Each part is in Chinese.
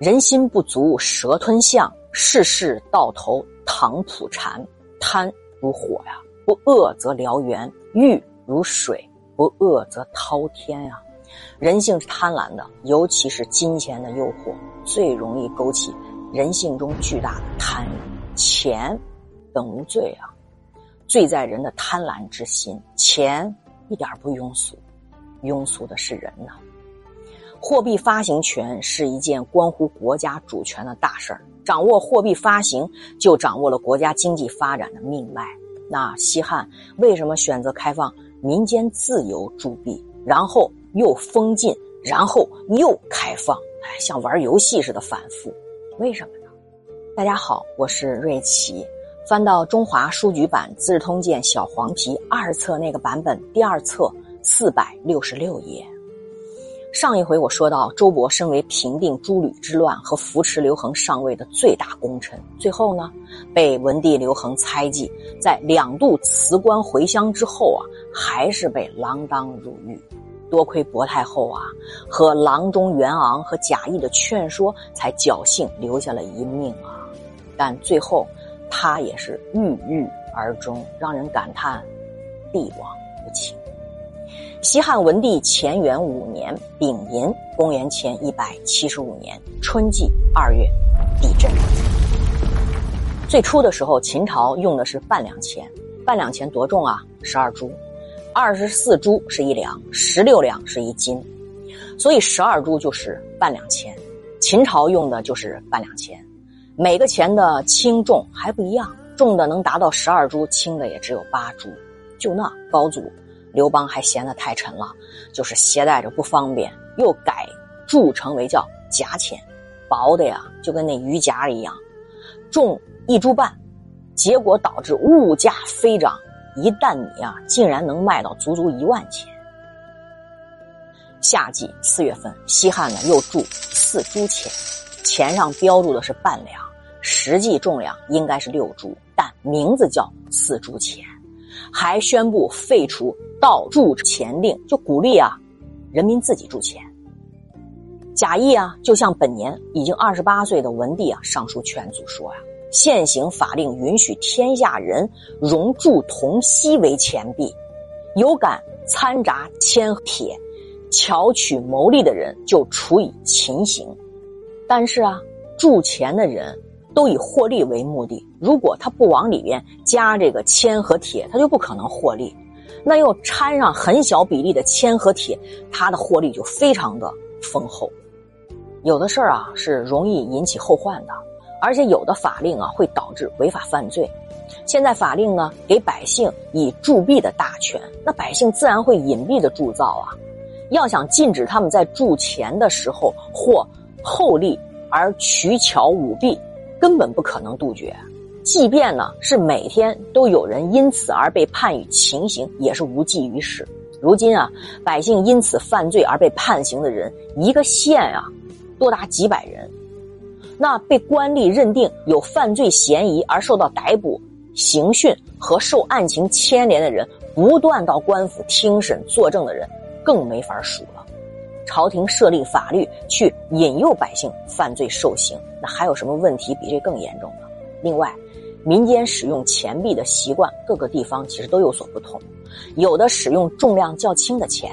人心不足蛇吞象，世事到头唐普禅。贪如火呀，不恶则燎原；欲如水，不恶则滔天呀。人性是贪婪的，尤其是金钱的诱惑，最容易勾起人性中巨大的贪欲。钱本无罪啊，罪在人的贪婪之心。钱一点不庸俗，庸俗的是人呐。货币发行权是一件关乎国家主权的大事儿，掌握货币发行，就掌握了国家经济发展的命脉。那西汉为什么选择开放民间自由铸币，然后又封禁，然后又开放？哎，像玩游戏似的反复，为什么呢？大家好，我是瑞奇，翻到中华书局版《资治通鉴》小黄皮二册那个版本，第二册四百六十六页。上一回我说到，周勃身为平定诸吕之乱和扶持刘恒上位的最大功臣，最后呢，被文帝刘恒猜忌，在两度辞官回乡之后啊，还是被锒铛入狱。多亏薄太后啊和郎中袁昂和贾谊的劝说，才侥幸留下了一命啊。但最后他也是郁郁而终，让人感叹帝王无情。西汉文帝乾元五年丙寅，公元前一百七十五年春季二月，地震。最初的时候，秦朝用的是半两钱，半两钱多重啊？十二铢，二十四铢是一两，十六两是一斤，所以十二铢就是半两钱。秦朝用的就是半两钱，每个钱的轻重还不一样，重的能达到十二铢，轻的也只有八铢。就那高祖。刘邦还嫌得太沉了，就是携带着不方便，又改铸成为叫夹钱，薄的呀，就跟那鱼夹一样，重一铢半，结果导致物价飞涨，一担米啊，竟然能卖到足足一万钱。夏季四月份，西汉呢又铸四铢钱，钱上标注的是半两，实际重量应该是六铢，但名字叫四铢钱。还宣布废除盗铸钱令，就鼓励啊，人民自己铸钱。贾谊啊，就向本年已经二十八岁的文帝啊上书劝阻说呀，现行法令允许天下人熔铸铜锡为钱币，有敢掺杂铅铁、巧取谋利的人，就处以秦刑。但是啊，铸钱的人。都以获利为目的，如果他不往里边加这个铅和铁，他就不可能获利。那又掺上很小比例的铅和铁，他的获利就非常的丰厚。有的事儿啊是容易引起后患的，而且有的法令啊会导致违法犯罪。现在法令呢给百姓以铸币的大权，那百姓自然会隐蔽的铸造啊。要想禁止他们在铸钱的时候获厚利而取巧舞弊。根本不可能杜绝，即便呢是每天都有人因此而被判以情刑，也是无济于事。如今啊，百姓因此犯罪而被判刑的人，一个县啊，多达几百人。那被官吏认定有犯罪嫌疑而受到逮捕、刑讯和受案情牵连的人，不断到官府听审作证的人，更没法数了。朝廷设立法律去引诱百姓犯罪受刑，那还有什么问题比这更严重呢？另外，民间使用钱币的习惯，各个地方其实都有所不同，有的使用重量较轻的钱，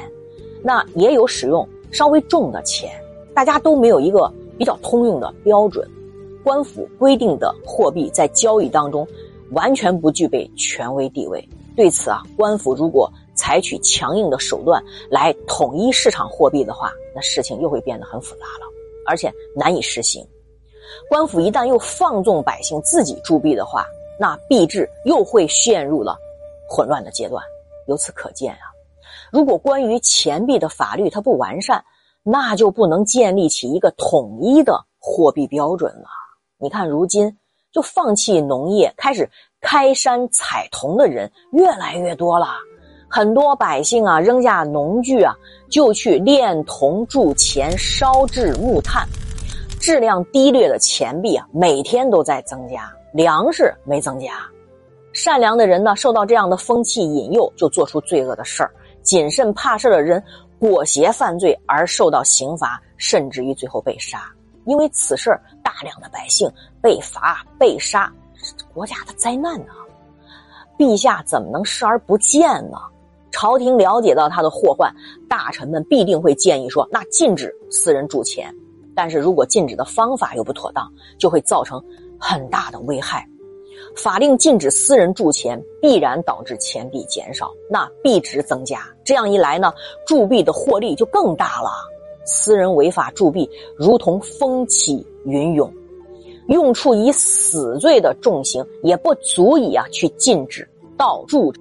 那也有使用稍微重的钱，大家都没有一个比较通用的标准。官府规定的货币在交易当中完全不具备权威地位。对此啊，官府如果采取强硬的手段来统一市场货币的话，那事情又会变得很复杂了，而且难以实行。官府一旦又放纵百姓自己铸币的话，那币制又会陷入了混乱的阶段。由此可见啊，如果关于钱币的法律它不完善，那就不能建立起一个统一的货币标准了。你看，如今就放弃农业，开始开山采铜的人越来越多了。很多百姓啊，扔下农具啊，就去炼铜铸钱，烧制木炭，质量低劣的钱币啊，每天都在增加，粮食没增加。善良的人呢，受到这样的风气引诱，就做出罪恶的事儿；谨慎怕事的人，裹挟犯罪而受到刑罚，甚至于最后被杀。因为此事大量的百姓被罚被杀，国家的灾难呢。陛下怎么能视而不见呢？朝廷了解到他的祸患，大臣们必定会建议说：那禁止私人铸钱。但是如果禁止的方法又不妥当，就会造成很大的危害。法令禁止私人铸钱，必然导致钱币减少，那币值增加。这样一来呢，铸币的获利就更大了。私人违法铸币，如同风起云涌，用处以死罪的重刑也不足以啊去禁止盗铸。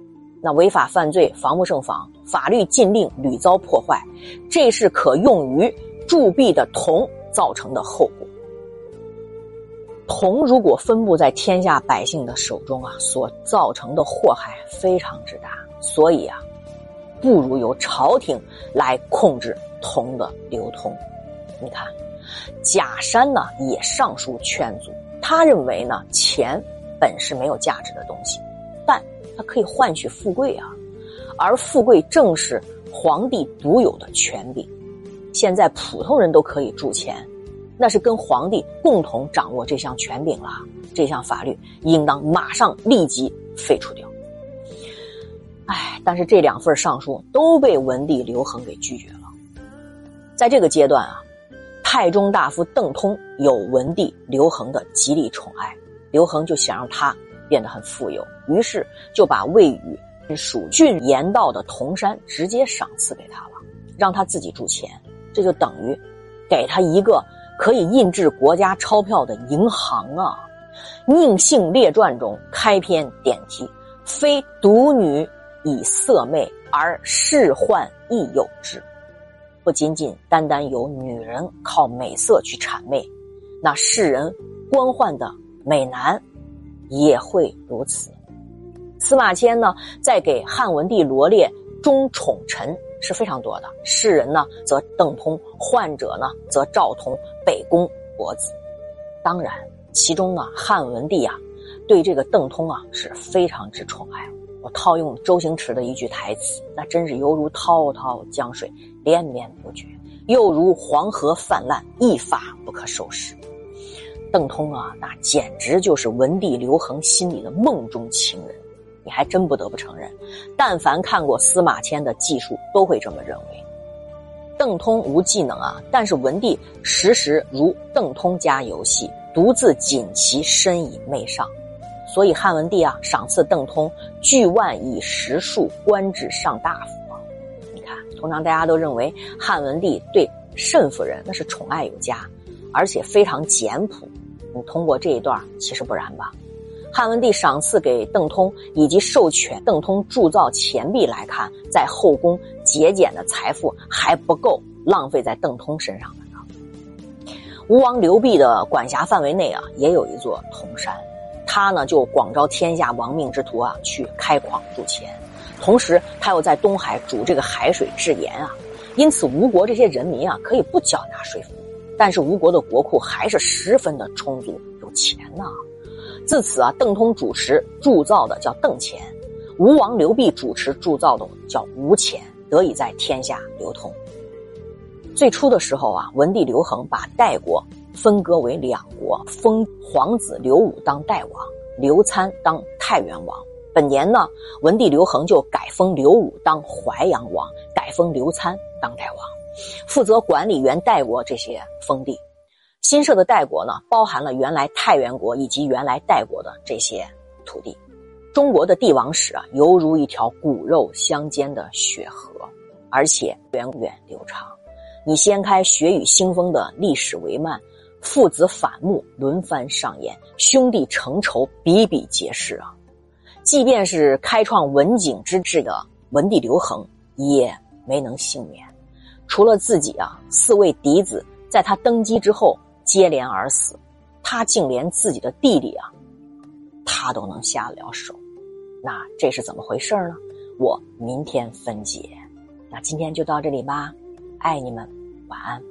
那违法犯罪，防不胜防，法律禁令屡遭破坏，这是可用于铸币的铜造成的后果。铜如果分布在天下百姓的手中啊，所造成的祸害非常之大，所以啊，不如由朝廷来控制铜的流通。你看，贾山呢也上书劝阻，他认为呢，钱本是没有价值的东西，它可以换取富贵啊，而富贵正是皇帝独有的权柄，现在普通人都可以铸钱。那是跟皇帝共同掌握这项权柄了，这项法律应当马上立即废除掉。哎，但是这两份上书都被文帝刘恒给拒绝了。在这个阶段啊，太中大夫邓通有文帝刘恒的极力宠爱，刘恒就想让他变得很富有，于是就把位于蜀郡盐道的铜山直接赏赐给他了，让他自己铸钱，这就等于给他一个。可以印制国家钞票的银行啊，《宁性列传》中开篇点题：“非独女以色媚，而世宦亦有之。”不仅仅单单有女人靠美色去谄媚，那世人官宦的美男也会如此。司马迁呢，在给汉文帝罗列忠宠臣。是非常多的，士人呢则邓通，患者呢则赵同、北宫伯子。当然，其中呢汉文帝啊，对这个邓通啊是非常之宠爱。我套用周星驰的一句台词，那真是犹如滔滔江水连绵不绝，又如黄河泛滥，一发不可收拾。邓通啊，那简直就是文帝刘恒心里的梦中情人。你还真不得不承认，但凡看过司马迁的记述，都会这么认为。邓通无技能啊，但是文帝时时如邓通家游戏，独自锦旗身以媚上，所以汉文帝啊赏赐邓通巨万以十数官至上大夫。你看，通常大家都认为汉文帝对慎夫人那是宠爱有加，而且非常简朴。你通过这一段，其实不然吧？汉文帝赏赐给邓通以及授权邓通铸造钱币来看，在后宫节俭的财富还不够浪费在邓通身上的呢。吴王刘濞的管辖范围内啊，也有一座铜山，他呢就广招天下亡命之徒啊去开矿铸钱，同时他又在东海煮这个海水制盐啊，因此吴国这些人民啊可以不缴纳税赋，但是吴国的国库还是十分的充足，有钱呐。自此啊，邓通主持铸造的叫邓钱，吴王刘濞主持铸造的叫吴钱，得以在天下流通。最初的时候啊，文帝刘恒把代国分割为两国，封皇子刘武当代王，刘参当太原王。本年呢，文帝刘恒就改封刘武当淮阳王，改封刘参当代王，负责管理原代国这些封地。新设的代国呢，包含了原来太原国以及原来代国的这些土地。中国的帝王史啊，犹如一条骨肉相间的血河，而且源远流长。你掀开血雨腥风的历史帷幔，父子反目轮番上演，兄弟成仇比比皆是啊。即便是开创文景之治的文帝刘恒，也没能幸免。除了自己啊，四位嫡子在他登基之后。接连而死，他竟连自己的弟弟啊，他都能下得了手，那这是怎么回事呢？我明天分解。那今天就到这里吧，爱你们，晚安。